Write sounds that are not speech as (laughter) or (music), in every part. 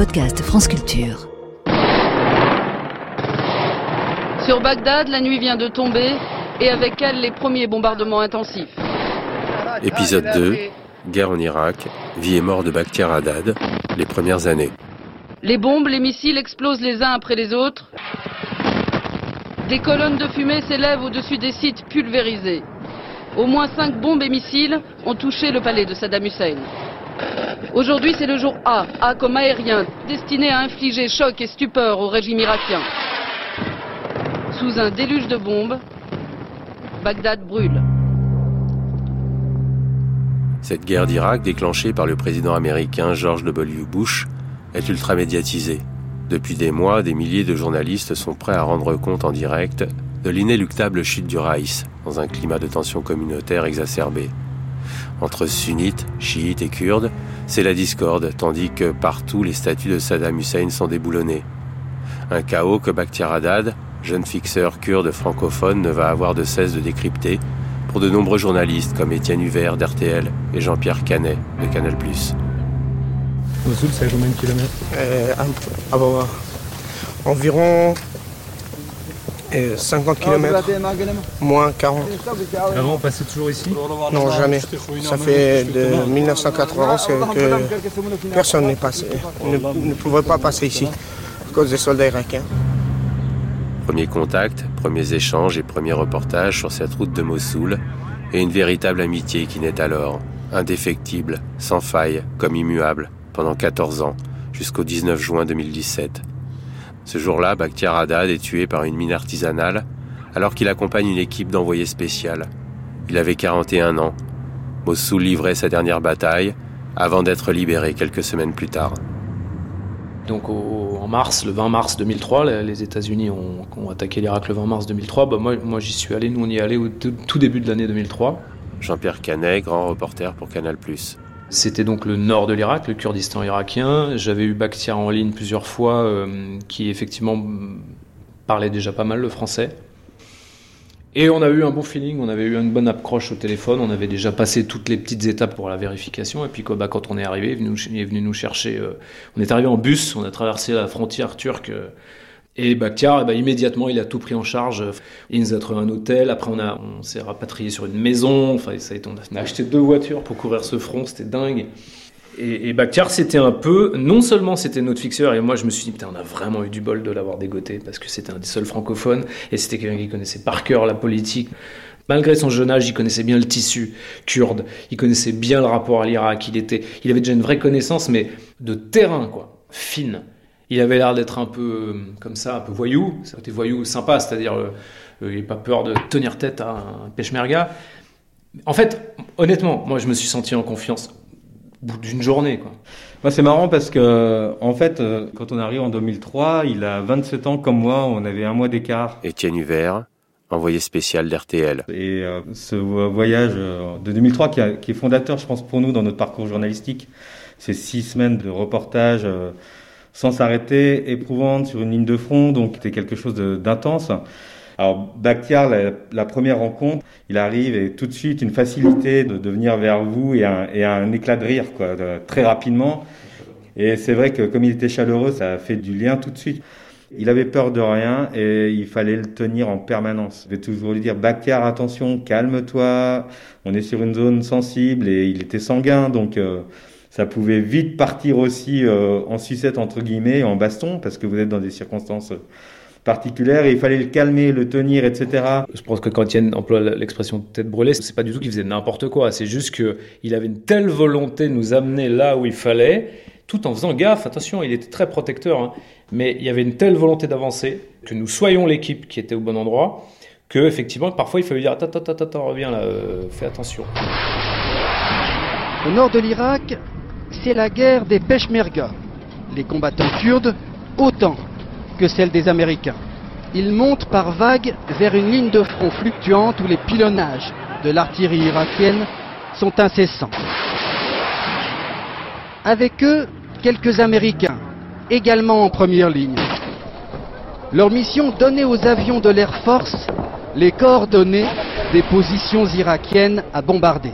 podcast France Culture. Sur Bagdad, la nuit vient de tomber et avec elle les premiers bombardements intensifs. Épisode 2 Guerre en Irak, vie et mort de Bakhtiar Haddad, les premières années. Les bombes, les missiles explosent les uns après les autres. Des colonnes de fumée s'élèvent au-dessus des sites pulvérisés. Au moins cinq bombes et missiles ont touché le palais de Saddam Hussein. Aujourd'hui, c'est le jour A, A comme aérien, destiné à infliger choc et stupeur au régime irakien. Sous un déluge de bombes, Bagdad brûle. Cette guerre d'Irak, déclenchée par le président américain George W. Bush, est ultra médiatisée. Depuis des mois, des milliers de journalistes sont prêts à rendre compte en direct de l'inéluctable chute du Raïs, dans un climat de tension communautaire exacerbé. Entre sunnites, chiites et kurdes, c'est la discorde, tandis que partout les statues de Saddam Hussein sont déboulonnées. Un chaos que Bakhtiar Haddad, jeune fixeur kurde francophone, ne va avoir de cesse de décrypter pour de nombreux journalistes comme Étienne Huvert d'RTL et Jean-Pierre Canet de Canal+. Mossoul, c'est à combien de kilomètres? Euh, Environ euh, 50 km, moins 40. Avant, on passait toujours ici Non, jamais. Ça fait de 1991 que personne n'est passé, ne, ne pouvait pas passer ici à cause des soldats irakiens. Premier contact, premiers échanges et premiers reportages sur cette route de Mossoul et une véritable amitié qui naît alors, indéfectible, sans faille, comme immuable, pendant 14 ans, jusqu'au 19 juin 2017. Ce jour-là, Bakhtiar Haddad est tué par une mine artisanale alors qu'il accompagne une équipe d'envoyés spécial. Il avait 41 ans. Mossoul livrait sa dernière bataille avant d'être libéré quelques semaines plus tard. Donc au, en mars, le 20 mars 2003, les États-Unis ont, ont, attaqué l'Irak le 20 mars 2003. Bah moi, moi j'y suis allé, nous on y est allé au tout début de l'année 2003. Jean-Pierre Canet, grand reporter pour Canal+. C'était donc le nord de l'Irak, le Kurdistan irakien. J'avais eu Bakhtiar en ligne plusieurs fois, euh, qui effectivement parlait déjà pas mal le français. Et on a eu un bon feeling, on avait eu une bonne accroche au téléphone, on avait déjà passé toutes les petites étapes pour la vérification. Et puis bah, quand on est arrivé, il est venu nous chercher. Euh, on est arrivé en bus, on a traversé la frontière turque. Euh, et Bakhtiar, bah, immédiatement, il a tout pris en charge. Il nous a trouvé un hôtel. Après, on, on s'est rapatrié sur une maison. Enfin, ça a été, on a acheté deux voitures pour couvrir ce front. C'était dingue. Et, et Bakhtiar, c'était un peu, non seulement c'était notre fixeur, et moi je me suis dit, putain, on a vraiment eu du bol de l'avoir dégoté, parce que c'était un des seuls francophones, et c'était quelqu'un qui connaissait par cœur la politique. Malgré son jeune âge, il connaissait bien le tissu kurde, il connaissait bien le rapport à l'Irak, il, était, il avait déjà une vraie connaissance, mais de terrain, quoi, fine. Il avait l'air d'être un peu comme ça, un peu voyou, c'était voyou sympa, c'est-à-dire euh, il n'a pas peur de tenir tête à un peshmerga. En fait, honnêtement, moi je me suis senti en confiance au bout d'une journée. Quoi. Moi, c'est marrant parce que, en fait, quand on arrive en 2003, il a 27 ans comme moi, on avait un mois d'écart. Étienne Huvert, envoyé spécial d'RTL. Et euh, ce voyage de 2003, qui, a, qui, est fondateur, je pense, pour nous dans notre parcours journalistique, c'est six semaines de reportage euh, sans s'arrêter, éprouvante sur une ligne de front, donc c'était quelque chose d'intense. Alors Bakhtiar, la, première rencontre, il arrive et tout de suite une facilité de, venir vers vous et un, un éclat de rire quoi, très rapidement. Et c'est vrai que comme il était chaleureux, ça a fait du lien tout de suite. Il avait peur de rien et il fallait le tenir en permanence. Je vais toujours lui dire Bakhtiar, attention, calme-toi. On est sur une zone sensible et il était sanguin, donc euh, ça pouvait vite partir aussi euh, en sucette entre guillemets, en baston, parce que vous êtes dans des circonstances particulière et il fallait le calmer, le tenir, etc. Je pense que quand Étienne emploie l'expression tête brûlée, c'est pas du tout qu'il faisait n'importe quoi. C'est juste que il avait une telle volonté de nous amener là où il fallait, tout en faisant gaffe. Attention, il était très protecteur, hein, mais il y avait une telle volonté d'avancer que nous soyons l'équipe qui était au bon endroit, que effectivement parfois il fallait dire attends, attends, attends, attends reviens là, euh, fais attention. Au nord de l'Irak, c'est la guerre des Peshmerga. Les combattants kurdes, autant que celle des Américains. Ils montent par vagues vers une ligne de front fluctuante où les pilonnages de l'artillerie irakienne sont incessants. Avec eux, quelques Américains, également en première ligne. Leur mission donnait aux avions de l'Air Force les coordonnées des positions irakiennes à bombarder.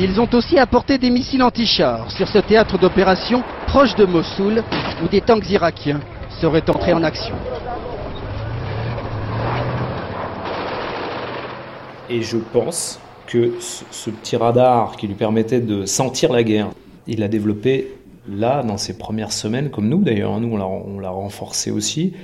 Ils ont aussi apporté des missiles anti-chars sur ce théâtre d'opération proche de Mossoul, où des tanks irakiens seraient entrés en action. Et je pense que ce, petit radar qui lui permettait de sentir la guerre, il l'a développé là, dans ses premières semaines, comme nous d'ailleurs, hein. nous on l'a renforcé aussi.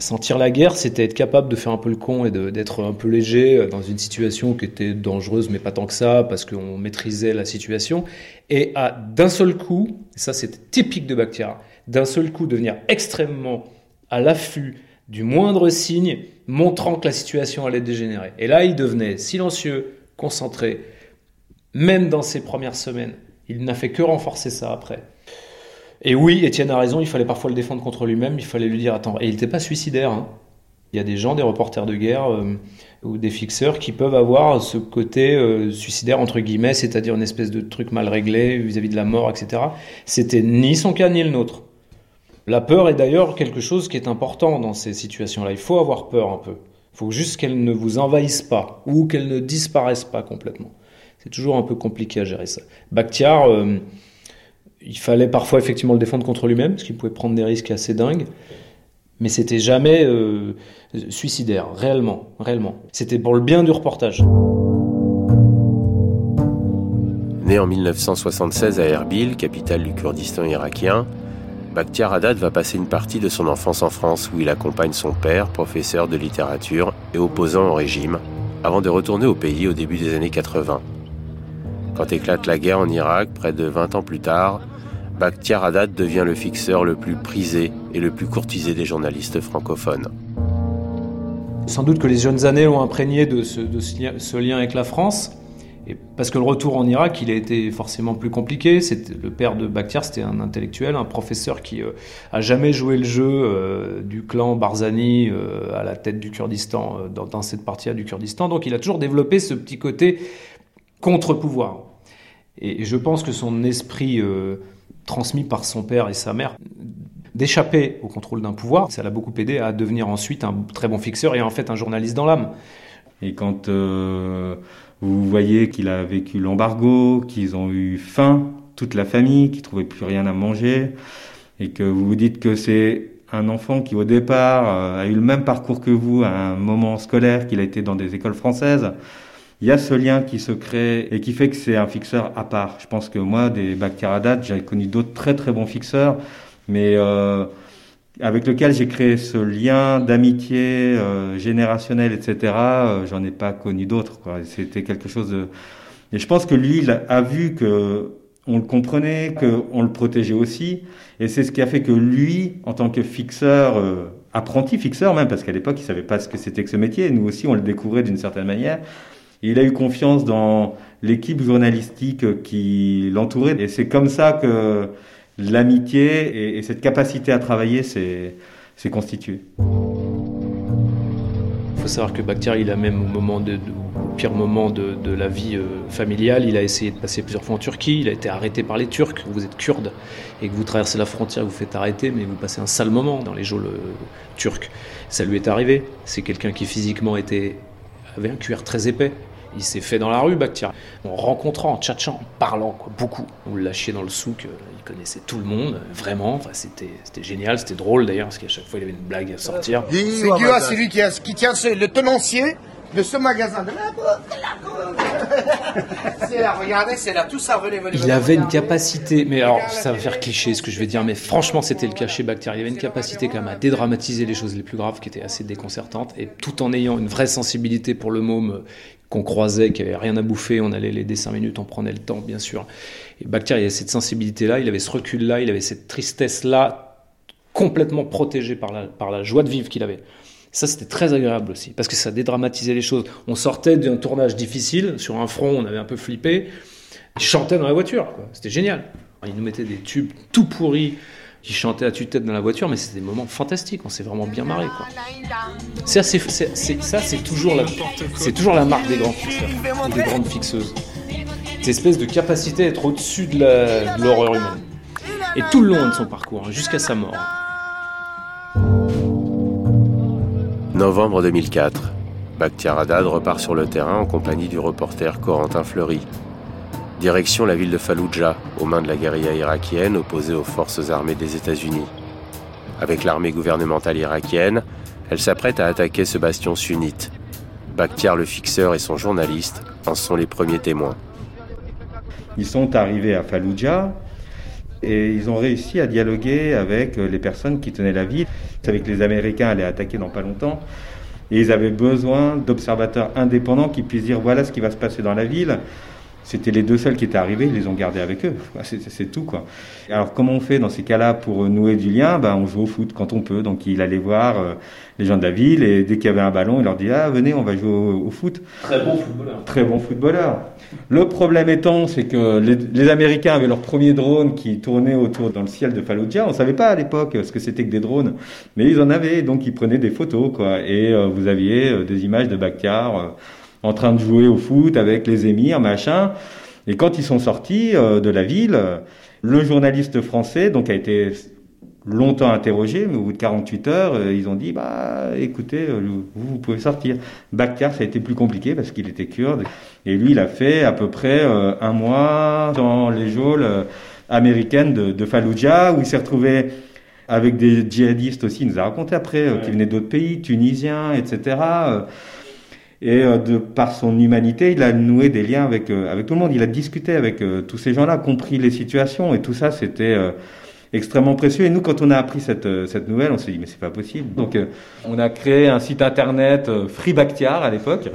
Sentir la guerre, c'était être capable de faire un peu le con et d'être un peu léger euh, dans une situation qui était dangereuse, mais pas tant que ça, parce qu'on maîtrisait la situation. Et à d'un seul coup, ça c'était typique de Bakhtiar, d'un seul coup devenir extrêmement à l'affût du moindre signe montrant que la situation allait dégénérer. Et là, il devenait silencieux, concentré, même dans ses premières semaines. Il n'a fait que renforcer ça après. Et oui, Étienne a raison, il fallait parfois le défendre contre lui-même, il fallait lui dire attends. Et il n'était pas suicidaire. Hein. Il y a des gens, des reporters de guerre euh, ou des fixeurs qui peuvent avoir ce côté euh, suicidaire entre guillemets, c'est-à-dire une espèce de truc mal réglé vis-à-vis -vis de la mort, etc. C'était ni son cas ni le nôtre. La peur est d'ailleurs quelque chose qui est important dans ces situations-là. Il faut avoir peur un peu. Il faut juste qu'elle ne vous envahisse pas ou qu'elle ne disparaisse pas complètement. C'est toujours un peu compliqué à gérer ça. Bakhtiar, euh, il fallait parfois effectivement le défendre contre lui-même, parce qu'il pouvait prendre des risques assez dingues, mais c'était jamais euh, suicidaire, réellement, réellement. C'était pour le bien du reportage. Né en 1976 à Erbil, capitale du Kurdistan irakien, Bakhtiar Haddad va passer une partie de son enfance en France où il accompagne son père, professeur de littérature et opposant au régime, avant de retourner au pays au début des années 80. Quand éclate la guerre en Irak, près de 20 ans plus tard, Bakhtiar Haddad devient le fixeur le plus prisé et le plus courtisé des journalistes francophones. Sans doute que les jeunes années ont imprégné de ce lien avec la France, parce que le retour en Irak, il a été forcément plus compliqué. Le père de Bakhtiar, c'était un intellectuel, un professeur qui euh, a jamais joué le jeu euh, du clan Barzani euh, à la tête du Kurdistan, dans, cette partie du Kurdistan. Donc il a toujours développé ce petit côté contre-pouvoir. Et, je pense que son esprit transmis par son père et sa mère d'échapper au contrôle d'un pouvoir, ça l'a beaucoup aidé à devenir ensuite un très bon fixeur et en fait un journaliste dans l'âme. Et quand vous voyez qu'il a vécu l'embargo, qu'ils ont eu faim, toute la famille, qu'ils trouvaient plus rien à manger, et que vous vous dites que c'est un enfant qui au départ euh, a eu le même parcours que vous à un moment scolaire, qu'il a été dans des écoles françaises. Il y a ce lien qui se crée et qui fait que c'est un fixeur à part. Je pense que moi, des Bakhtiaradat, j'ai connu d'autres très très bons fixeurs, mais euh, avec lequel j'ai créé ce lien d'amitié euh, générationnel, etc. Euh, j'en ai pas connu d'autres. C'était quelque chose de... Et je pense que lui, il a, vu que on le comprenait, qu'on le protégeait aussi. Et c'est ce qui a fait que lui, en tant que fixeur, euh, apprenti fixeur même, parce qu'à l'époque, il savait pas ce que c'était que ce métier. Nous aussi, on le découvrait d'une certaine manière. Il a eu confiance dans l'équipe journalistique qui l'entourait. Et c'est comme ça que l'amitié et, cette capacité à travailler s'est constituée. Il faut savoir que Bakhtiar, il a même au moment de, pire moment de, la vie euh, familiale, il a essayé de passer plusieurs fois en Turquie, il a été arrêté par les Turcs. Vous êtes kurde et que vous traversez la frontière, vous faites arrêter, mais vous passez un sale moment dans les geôles euh, turcs. Ça lui est arrivé. C'est quelqu'un qui physiquement était, avait un cuir très épais. Il s'est fait dans la rue, Bakhtiar. En rencontrant, en tchatchant, en parlant, quoi, beaucoup. On le lâchait dans le souk, euh, il connaissait tout le monde, vraiment. Enfin, c'était, c'était génial, c'était drôle d'ailleurs, parce qu'à chaque fois, il avait une blague à sortir. C'est Gua, c'est lui qui, qui tient le tenancier de ce magasin. De c'est là, regardez, c'est là, tout ça relève. Il avait une capacité, mais alors ça va faire cliché ce que je vais dire, mais franchement c'était le cachet bactérien. Il avait une capacité quand même à dédramatiser les choses les plus graves qui étaient assez déconcertantes, et tout en ayant une vraie sensibilité pour le môme qu'on croisait, qui avait rien à bouffer, on allait l'aider cinq minutes, on prenait le temps, bien sûr. Et il avait cette sensibilité-là, il avait ce recul-là, il avait cette tristesse-là, complètement protégée par la, par la joie de vivre qu'il avait. Ça, c'était très agréable aussi, parce que ça dédramatisait les choses. On sortait d'un tournage difficile, sur un front, on avait un peu flippé. Il chantait dans la voiture, c'était génial. Il nous mettait des tubes tout pourris, qui chantait à tue-tête dans la voiture, mais c'était des moments fantastiques. On s'est vraiment bien marré. C'est ça, c'est toujours la, marque des grands fixeurs des grandes fixeuses. Cette espèce de capacité à être au-dessus de l'horreur humaine. Et tout le long de son parcours, jusqu'à sa mort. Novembre 2004. Bakhtiar Haddad repart sur le terrain en compagnie du reporter Corentin Fleury. Direction la ville de Fallujah, aux mains de la guérilla irakienne opposée aux forces armées des États-Unis. Avec l'armée gouvernementale irakienne, elle s'apprête à attaquer ce bastion sunnite. Bakhtiar le fixeur et son journaliste en sont les premiers témoins. Ils sont arrivés à Fallujah et ils ont réussi à dialoguer avec les personnes qui tenaient la ville. Ils savaient que les Américains allaient attaquer dans pas longtemps. Et ils avaient besoin d'observateurs indépendants qui puissent dire voilà ce qui va se passer dans la ville. C'était les deux seuls qui étaient arrivés, ils les ont gardés avec eux. C'est tout quoi. Alors comment on fait dans ces cas-là pour nouer du lien? Ben, On joue au foot quand on peut. Donc il allait voir euh, les gens de la ville et dès qu'il y avait un ballon, il leur dit ah venez on va jouer au, foot. Très bon footballeur. Très bon footballeur. Le problème étant c'est que les, Américains avaient leur premier drone qui tournait autour dans le ciel de Fallujah. On savait pas à l'époque ce que c'était que des drones, mais ils en avaient donc ils prenaient des photos quoi. Et euh, vous aviez euh, des images de Bakhtiar en train de jouer au foot avec les émirs, machin. Et quand ils sont sortis euh, de la ville, le journaliste français, donc a été longtemps interrogé, mais au bout de 48 heures, euh, ils ont dit, bah, écoutez, euh, vous, vous pouvez sortir. Bakhtiar, ça a été plus compliqué parce qu'il était kurde. Et lui, il a fait à peu près un mois dans les geôles américaines de, de Fallujah, où il s'est retrouvé avec des djihadistes aussi, il nous a raconté après, qui venaient d'autres pays, tunisiens, etc. Et euh, de par son humanité, il a noué des liens avec euh, avec tout le monde. Il a discuté avec euh, tous ces gens-là, compris les situations et tout ça, c'était extrêmement précieux. Et nous, quand on a appris cette, cette nouvelle, on s'est dit, mais c'est pas possible. Donc, on a créé un site internet Free Bakhtiar à l'époque,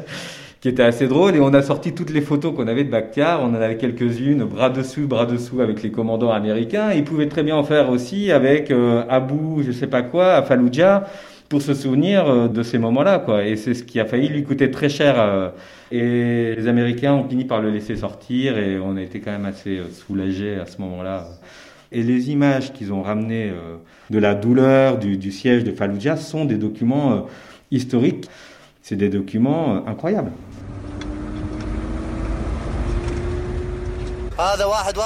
(laughs) qui était assez drôle. Et on a sorti toutes les photos qu'on avait de Bakhtiar. On en avait quelques-unes, bras dessus, bras dessous, avec les commandants américains. il pouvait très bien en faire aussi avec Abu, je sais pas quoi, à Fallujah pour se souvenir euh, de ces moments-là, quoi. Et c'est ce qui a failli lui coûter très cher. Euh, et les Américains ont fini par le laisser sortir et on a été quand même assez euh, soulagés à ce moment-là. Et les images qu'ils ont ramenées de la douleur du, siège de Fallujah sont des documents historiques. C'est des documents incroyables.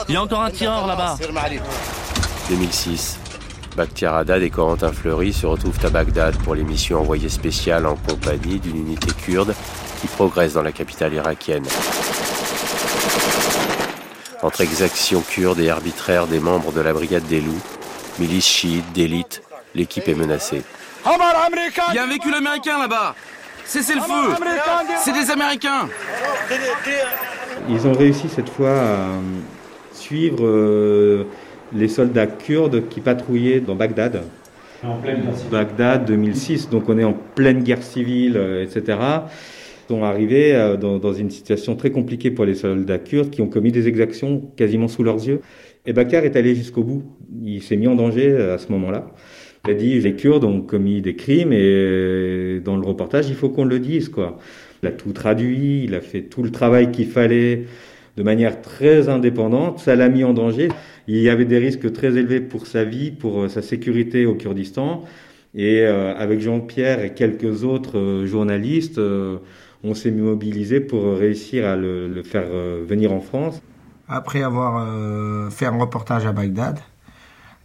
Il y a encore un tireur là-bas. 2006. Bakhtiar Haddad et Corentin Fleury se retrouvent à Bagdad pour les missions envoyées spéciales en compagnie d'une unité kurde qui progresse dans la capitale irakienne. Entre exactions kurdes et arbitraires des membres de la brigade des loups, milices chiites d'élite, l'équipe est menacée. Il y a un véhicule américain là-bas Cessez le feu C'est des Américains Ils ont réussi cette fois à suivre euh, les soldats kurdes qui patrouillaient dans Bagdad. En pleine guerre civile. Bagdad 2006, donc on est en pleine guerre civile, euh, etc. sont arrivés euh, dans, une situation très compliquée pour les soldats kurdes qui ont commis des exactions quasiment sous leurs yeux. Et Bakar est allé jusqu'au bout. Il s'est mis en danger euh, à ce moment-là. Il a dit les Kurdes ont commis des crimes et dans le reportage il faut qu'on le dise quoi. Il a tout traduit, il a fait tout le travail qu'il fallait de manière très indépendante. Ça l'a mis en danger. Il y avait des risques très élevés pour sa vie, pour euh, sa sécurité au Kurdistan. Et euh, avec Jean-Pierre et quelques autres euh, journalistes, on s'est mobilisé pour réussir à le, faire venir en France. Après avoir fait un reportage à Bagdad,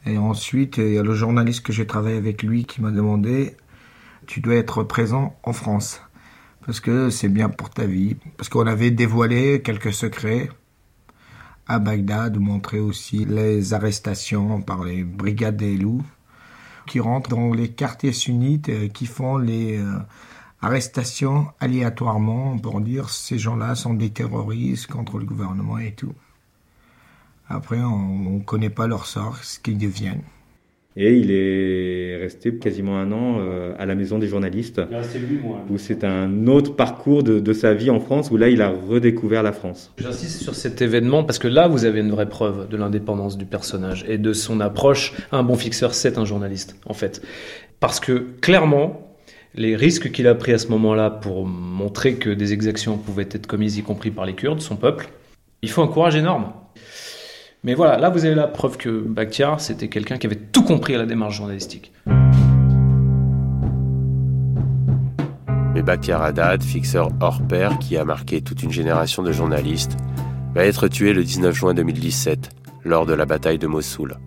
et ensuite il y a le journaliste que j'ai travaillé avec lui qui m'a demandé, tu dois être présent en France parce que c'est bien pour ta vie, parce qu'on avait dévoilé quelques secrets à Bagdad, montrer aussi les arrestations par les brigades des loups qui rentrent dans les quartiers sunnites, euh, qui font les euh, arrestations aléatoirement pour dire ces gens-là sont des terroristes contre le gouvernement et tout. Après, on ne connaît pas leur sort, ce qu'ils deviennent. Et il est resté quasiment un an euh, à la maison des journalistes, où c'est un autre parcours de, sa vie en France, où là il a redécouvert la France. J'insiste sur cet événement parce que là vous avez une vraie preuve de l'indépendance du personnage et de son approche. Un bon fixeur, c'est un journaliste en fait. Parce que clairement, les risques qu'il a pris à ce moment-là pour montrer que des exactions pouvaient être commises, y compris par les Kurdes, son peuple, il faut un courage énorme. Mais voilà, là vous avez la preuve que Bakhtiar, c'était quelqu'un qui avait tout compris à la démarche journalistique. Mais Bakhtiar Haddad, fixeur hors pair qui a marqué toute une génération de journalistes, va être tué le 19 juin 2017 lors de la bataille de Mossoul.